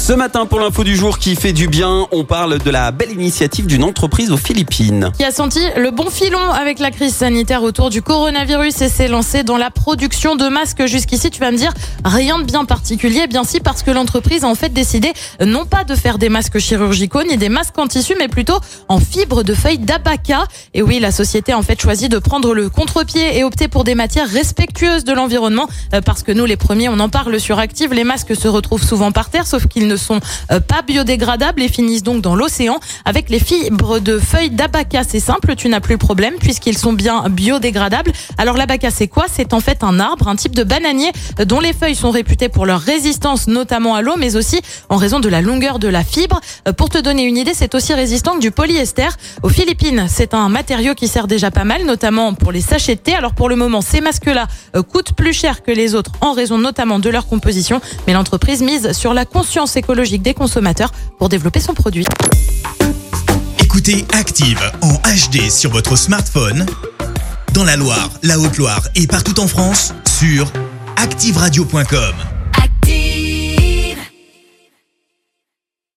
Ce matin, pour l'info du jour qui fait du bien, on parle de la belle initiative d'une entreprise aux Philippines. qui a senti le bon filon avec la crise sanitaire autour du coronavirus et s'est lancé dans la production de masques. Jusqu'ici, tu vas me dire, rien de bien particulier. Eh Bien si, parce que l'entreprise a en fait décidé non pas de faire des masques chirurgicaux ni des masques en tissu, mais plutôt en fibre de feuilles d'abaca. Et oui, la société a en fait choisi de prendre le contre-pied et opter pour des matières respectueuses de l'environnement. euh, Parce que nous, les premiers, on en parle sur Active. Les masques se retrouvent souvent par terre, sauf qu'ils ne sont euh, pas biodégradables et finissent donc dans l'océan. Avec les fibres de feuilles d'abaca, c'est simple, tu n'as plus le problème puisqu'ils sont bien biodégradables. Alors l'abaca, c'est quoi? C'est en fait un arbre, un type de bananier euh, dont les feuilles sont réputées pour leur résistance notamment à l'eau, mais aussi en raison de la longueur de la fibre. Euh, Pour te donner une idée, c'est aussi résistant que du polyester. Aux Philippines, c'est un matériau qui sert déjà pas mal, notamment pour les sachets de thé. Alors pour le moment, ces masques-là coûtent plus cher que les autres en raison notamment de leur composition, mais l'entreprise mise sur la conscience écologique des consommateurs pour développer son produit. Écoutez Active en HD sur votre smartphone, dans la Loire, la Haute-Loire et partout en France, sur activeradio.com.